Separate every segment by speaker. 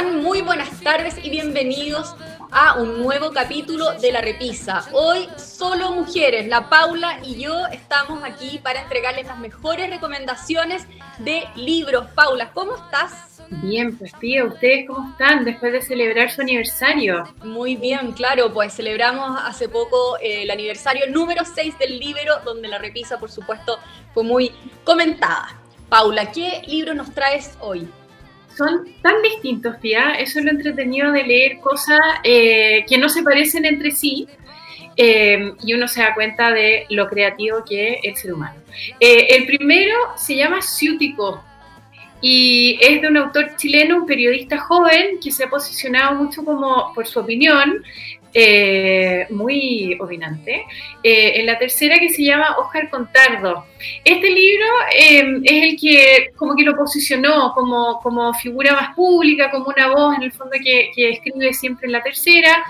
Speaker 1: están? Muy buenas tardes y bienvenidos a un nuevo capítulo de La Repisa. Hoy solo mujeres, la Paula y yo estamos aquí para entregarles las mejores recomendaciones de libros. Paula, ¿cómo estás?
Speaker 2: Bien, pues tía, ¿ustedes cómo están después de celebrar su aniversario?
Speaker 1: Muy bien, claro, pues celebramos hace poco eh, el aniversario número 6 del libro, donde La Repisa, por supuesto, fue muy comentada. Paula, ¿qué libro nos traes hoy?
Speaker 2: Son tan distintos, tía. Eso es lo entretenido de leer cosas eh, que no se parecen entre sí. Eh, y uno se da cuenta de lo creativo que es el ser humano. Eh, el primero se llama Ciútico y es de un autor chileno, un periodista joven que se ha posicionado mucho como por su opinión eh, muy opinante. Eh, en la tercera que se llama Oscar Contardo. Este libro em, es el que como que lo posicionó como, como figura más pública, como una voz en el fondo que, escribe siempre en la tercera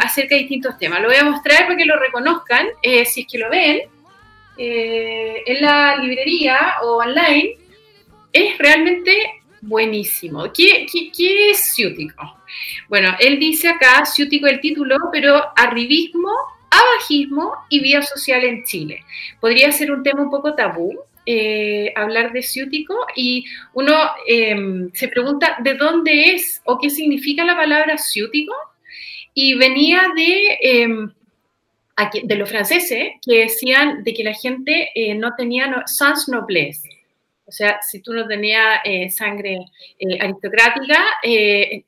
Speaker 2: acerca de distintos temas. Lo voy a mostrar para que lo reconozcan, eh, si es que lo ven, en la librería o online. Es realmente buenísimo. ¿Qué, es ciútico? Bueno, él dice acá, ciútico el título, pero arribismo, abajismo y vida social en Chile. Podría ser un tema un poco tabú, eh, hablar de ciútico y uno em, se pregunta de dónde es o qué significa la palabra ciútico y venía de, em, de los franceses que decían de que la gente eh, no tenía no, sans noblesse, o sea, si tú no tenías eh, sangre eh, aristocrática, eh, en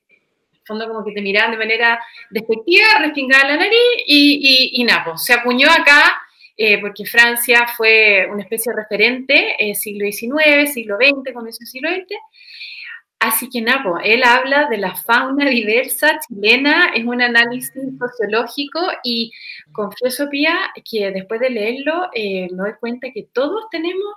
Speaker 2: el fondo como que te miraban de manera despectiva, respingada la nariz y, y, nada, pues, se acuñó acá porque Francia fue una especie de referente, siglo XIX, siglo XX, comienzo del siglo XX. Así que nada, pues, él habla de la fauna diversa chilena, es un análisis sociológico y confieso, Pía, que después de leerlo me doy cuenta que todos tenemos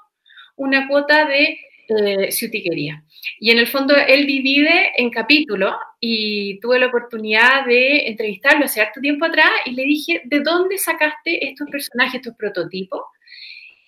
Speaker 2: una cuota de eh, ciutiquería. Y en el fondo él divide en capítulos y tuve la oportunidad de entrevistarlo hace harto tiempo atrás y le dije, ¿de dónde sacaste estos personajes, estos prototipos?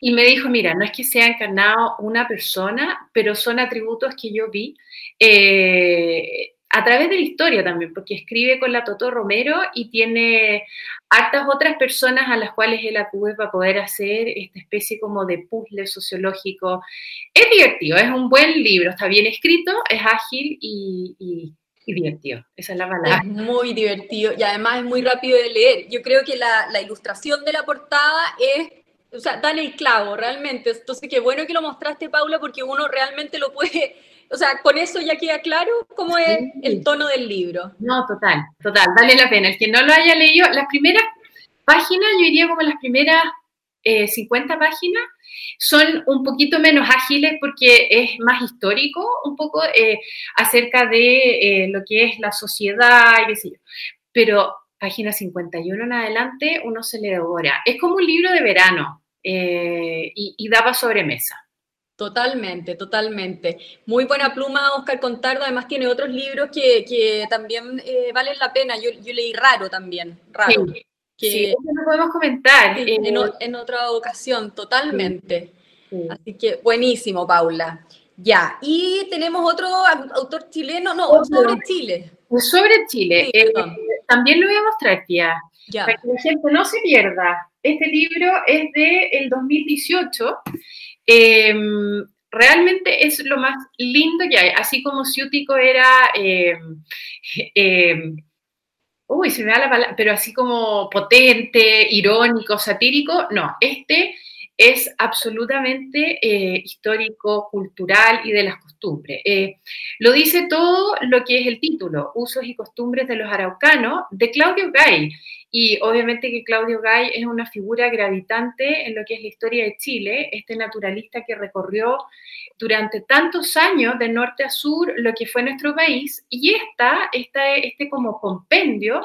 Speaker 2: Y me dijo, mira, no es que sea encarnado una persona, pero son atributos que yo vi. Eh, a través de la historia también, porque escribe con la Toto Romero y tiene hartas otras personas a las cuales él acude para poder hacer esta especie como de puzzle sociológico. Es divertido, es un buen libro, está bien escrito, es ágil y, divertido. Esa es la palabra.
Speaker 1: Es muy divertido y además es muy rápido de leer. Yo creo que la, la ilustración de la portada es o sea, dale el clavo, realmente. Entonces, qué bueno que lo mostraste, Paula, porque uno realmente lo puede o sea, con eso ya queda claro cómo es el tono del libro.
Speaker 2: No, total, total, vale la pena. El que no lo haya leído, las primeras páginas, yo diría como las primeras 50 eh, páginas, son un poquito menos ágiles porque es más histórico, un poco eh, acerca de eh, lo que es la sociedad y qué sé yo. Pero página 51 en adelante uno se le devora. Es como un libro de verano y, y daba sobremesa.
Speaker 1: Totalmente, totalmente. Muy buena pluma, Oscar Contardo. Además tiene otros libros que, también eh, valen la pena. Yo, leí Raro también, Raro.
Speaker 2: Sí, que, no podemos comentar.
Speaker 1: Eh, en, otra ocasión, totalmente. Así que buenísimo, Paula. Ya, y tenemos otro autor chileno, no, sobre Chile.
Speaker 2: Sobre Chile. Eh, también lo voy a mostrar, tía. Ya. Para que la gente no se pierda. Este libro es del el 2018 Em, realmente es lo más lindo que hay, así como Ciútico era, em, em, uy, se me da la palabra, pero así como potente, irónico, satírico, no, este es absolutamente eh, histórico, cultural y de las costumbres. Eh, lo dice todo lo que es el título, Usos y costumbres de los araucanos, de Claudio Gay. Y obviamente que Claudio Gay es una figura gravitante en lo que es la historia de Chile, este naturalista que recorrió durante tantos años de norte a sur lo que fue nuestro país. Y esta, esta este como compendio,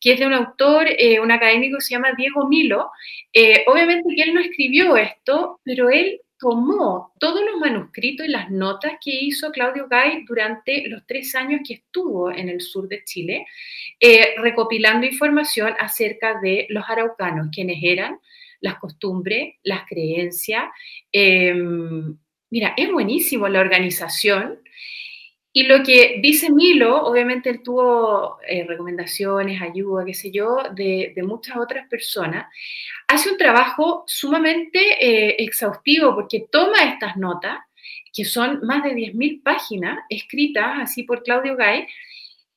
Speaker 2: que es de un autor, eh, un académico que se llama Diego Milo, eh, obviamente que él no escribió esto, pero él tomó todos los manuscritos y las notas que hizo Claudio Gay durante los tres años que estuvo en el sur de Chile, eh, recopilando información acerca de los araucanos, quienes eran, las costumbres, las creencias. Em, mira, es buenísimo la organización Y lo que dice Milo, obviamente él tuvo eh, recomendaciones, ayuda, qué sé yo, de, muchas otras personas, hace un trabajo sumamente eh, exhaustivo porque toma estas notas, que son más de 10.000 páginas escritas así por Claudio Gay,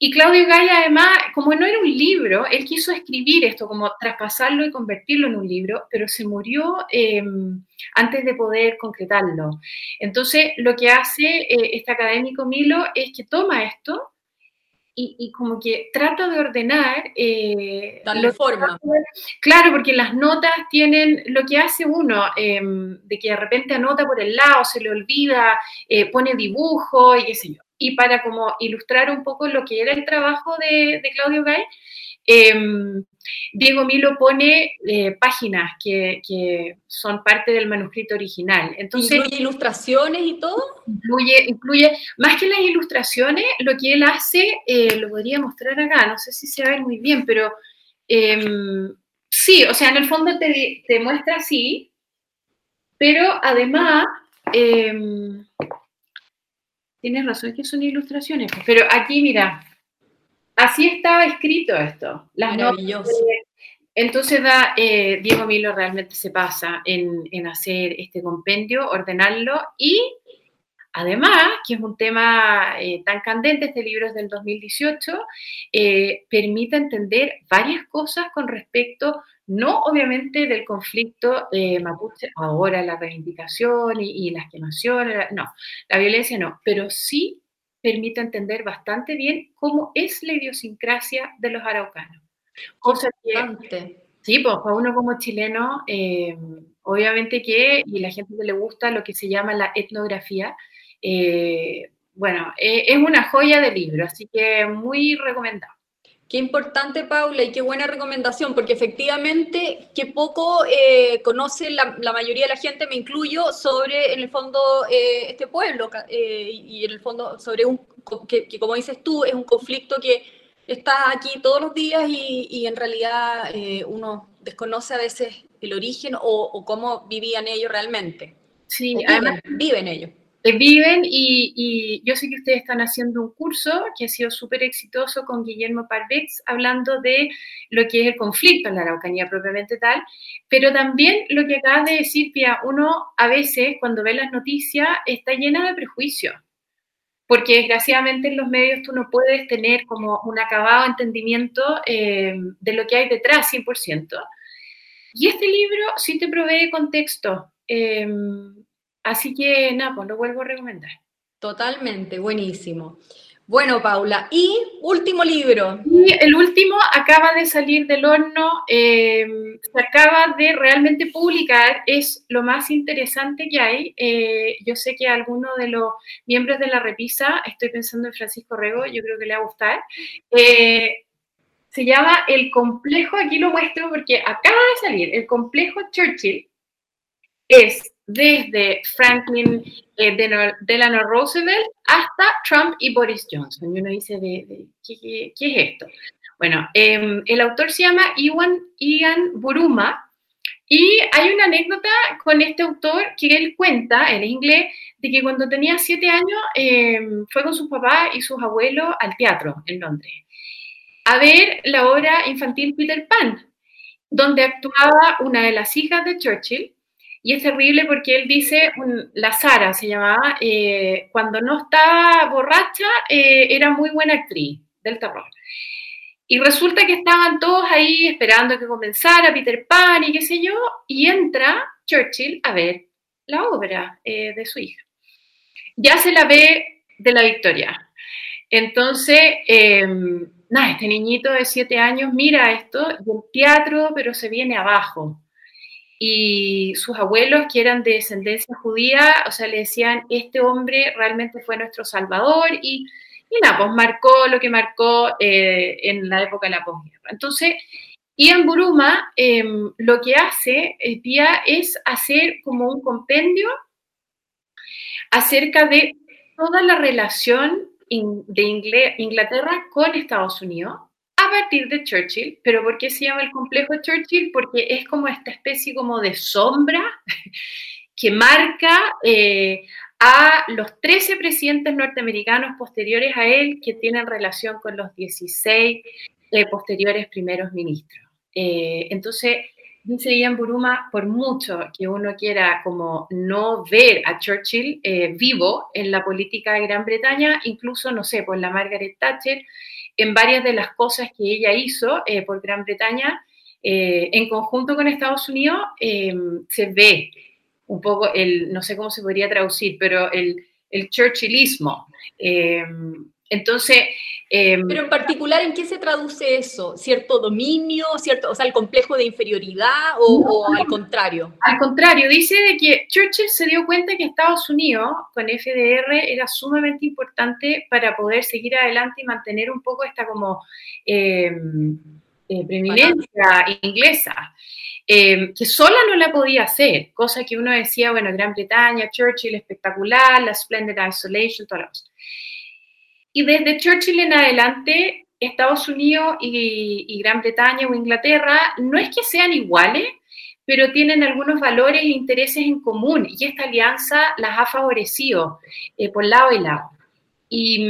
Speaker 2: y Claudio Gay, además, como no era un libro, él quiso escribir esto, como traspasarlo y convertirlo en un libro, pero se murió em, antes de poder concretarlo. Entonces, lo que hace eh, este académico Milo es que toma esto y, como que trata de ordenar.
Speaker 1: Eh, Darle forma.
Speaker 2: Claro, porque las notas tienen lo que hace uno, em, de que de repente anota por el lado, se le olvida, eh, pone dibujo y qué sé yo y para como ilustrar un poco lo que era el trabajo de, Claudio Gay, em, Diego Milo pone eh, páginas que, son parte del manuscrito original. Entonces,
Speaker 1: ¿Incluye ilustraciones y todo?
Speaker 2: Incluye, incluye, más que las ilustraciones, lo que él hace, eh, lo podría mostrar acá, no sé si se ve muy bien, pero em, sí, o sea, en el fondo te, te muestra así, pero además... Tienes razón, que son ilustraciones. Pero aquí, mira, así estaba escrito esto. Las Maravilloso. entonces da, eh, Diego Milo realmente se pasa en, hacer este compendio, ordenarlo y además, que es un tema eh, tan candente, este libro es del 2018, eh, permite entender varias cosas con respecto no obviamente del conflicto de mapuche, ahora la reivindicación y, las quemaciones, no, la violencia no, pero sí permite entender bastante bien cómo es la idiosincrasia de los araucanos. Cosa que, sí, pues para uno como chileno, eh, obviamente que, y la gente que le gusta lo que se llama la etnografía, eh, bueno, eh, es una joya de libro, así que muy recomendado.
Speaker 1: Qué importante, Paula, y qué buena recomendación, porque efectivamente, qué poco eh, conoce la, mayoría de la gente, me incluyo, sobre, en el fondo, eh, este pueblo, eh, y en el fondo, sobre un, que, como dices tú, es un conflicto que está aquí todos los días y, en realidad uno desconoce a veces el origen o, cómo vivían ellos realmente.
Speaker 2: Sí, además
Speaker 1: viven ellos.
Speaker 2: Viven y, yo sé que ustedes están haciendo un curso que ha sido súper exitoso con Guillermo Parvex, hablando de lo que es el conflicto en la Araucanía propiamente tal, pero también lo que acabas de decir, Pia, uno a veces cuando ve las noticias está llena de prejuicios, porque desgraciadamente en los medios tú no puedes tener como un acabado entendimiento eh, de lo que hay detrás 100%. Y este libro sí te provee contexto. Eh, Así que nada, pues lo vuelvo a recomendar.
Speaker 1: Totalmente, buenísimo. Bueno, Paula, y último libro.
Speaker 2: Y el último acaba de salir del horno, em, se acaba de realmente publicar, es lo más interesante que hay. Eh, yo sé que a alguno de los miembros de la repisa, estoy pensando en Francisco Rego, yo creo que le va a gustar. Eh, se llama El complejo, aquí lo muestro porque acaba de salir, el complejo Churchill es desde Franklin eh, Delano Roosevelt hasta Trump y Boris Johnson. Y uno dice, de, ¿qué, es esto? Bueno, em, el autor se llama Iwan, Ian Buruma y hay una anécdota con este autor que él cuenta, en inglés, de que cuando tenía siete años em, fue con sus papás y sus abuelos al teatro en Londres a ver la obra infantil Peter Pan, donde actuaba una de las hijas de Churchill y es terrible porque él dice, la Sara se llamaba, eh, cuando no estaba borracha, eh, era muy buena actriz del terror. Y resulta que estaban todos ahí esperando que comenzara Peter Pan y qué sé yo, y entra Churchill a ver la obra eh, de su hija. Ya se la ve de la victoria. Entonces, em, nada, este niñito de siete años mira esto, del teatro, pero se viene abajo y sus abuelos, que eran de descendencia judía, o sea, le decían, este hombre realmente fue nuestro salvador y, y nada, pues marcó lo que marcó eh, en la época de la posguerra. Entonces, Ian Buruma em, lo que hace, el día, es hacer como un compendio acerca de toda la relación de Inglaterra con Estados Unidos a partir de Churchill, pero ¿por qué se llama el complejo Churchill? Porque es como esta especie como de sombra que marca eh, a los 13 presidentes norteamericanos posteriores a él que tienen relación con los 16 eh, posteriores primeros ministros. Eh, entonces, dice Ian Buruma, por mucho que uno quiera como no ver a Churchill eh, vivo en la política de Gran Bretaña, incluso, no sé, por la Margaret Thatcher, en varias de las cosas que ella hizo por Gran Bretaña, en conjunto con Estados Unidos, se ve un poco el, no sé cómo se podría traducir, pero el, el churchillismo. Entonces...
Speaker 1: Eh, pero en particular, ¿en qué se traduce eso? ¿Cierto dominio? ¿Cierto, o sea, el complejo de inferioridad o, al contrario?
Speaker 2: Al contrario, dice de que Churchill se dio cuenta que Estados Unidos con FDR era sumamente importante para poder seguir adelante y mantener un poco esta como eh, privilegia inglesa. Em, que sola no la podía hacer, cosa que uno decía, bueno, Gran Bretaña, Churchill espectacular, la Splendid Isolation, todas Y desde Churchill en adelante, Estados Unidos y, Gran Bretaña o Inglaterra no es que sean iguales, pero tienen algunos valores e intereses en común y esta alianza las ha favorecido eh, por lado y lado. Y,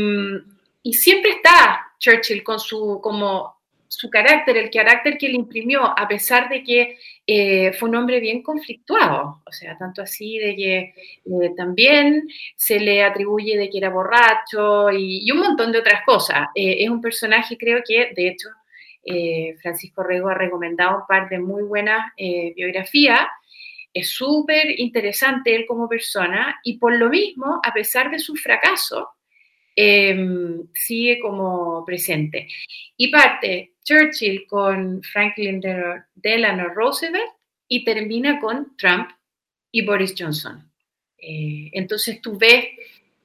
Speaker 2: y siempre está Churchill con su, como su carácter, el carácter que le imprimió, a pesar de que eh, fue un hombre bien conflictuado, o sea, tanto así de que eh, también se le atribuye de que era borracho y, un montón de otras cosas. Eh, es un personaje, creo que, de hecho, Francisco Rego ha recomendado un par de muy buenas biografías. Es súper interesante él como persona y por lo mismo, a pesar de su fracaso, sigue como presente. Y parte Churchill con Franklin Delano Roosevelt y termina con Trump y Boris Johnson. Eh, entonces tú ves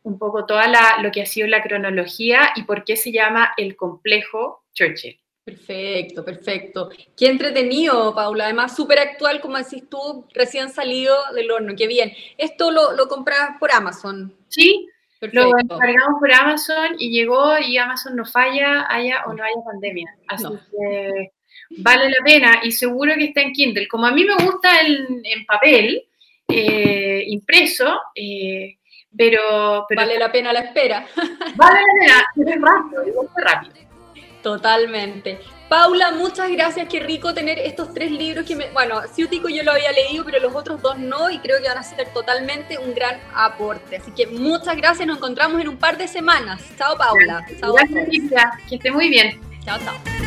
Speaker 2: un poco toda la, lo que ha sido la cronología y por qué se llama el complejo Churchill.
Speaker 1: Perfecto, perfecto. Qué entretenido, Paula. Además, súper actual, como decís tú, recién salido del horno. Qué bien. ¿Esto lo, lo compras por Amazon?
Speaker 2: Sí, lo encargamos por Amazon y llegó y Amazon no falla, haya o no haya pandemia. Así que vale la pena y seguro que está en Kindle. Como a mí me gusta en, papel, eh, impreso, eh, pero,
Speaker 1: Vale la pena la espera.
Speaker 2: Vale la pena, es rápido, es rápido.
Speaker 1: Totalmente. Paula, muchas gracias, qué rico tener estos tres libros que me, bueno, Ciútico yo lo había leído, pero los otros dos no, y creo que van a ser totalmente un gran aporte. Así que muchas gracias, nos encontramos en un par de semanas. Chao, Paula.
Speaker 2: Chao, gracias, que esté muy bien.
Speaker 1: Chao, chao.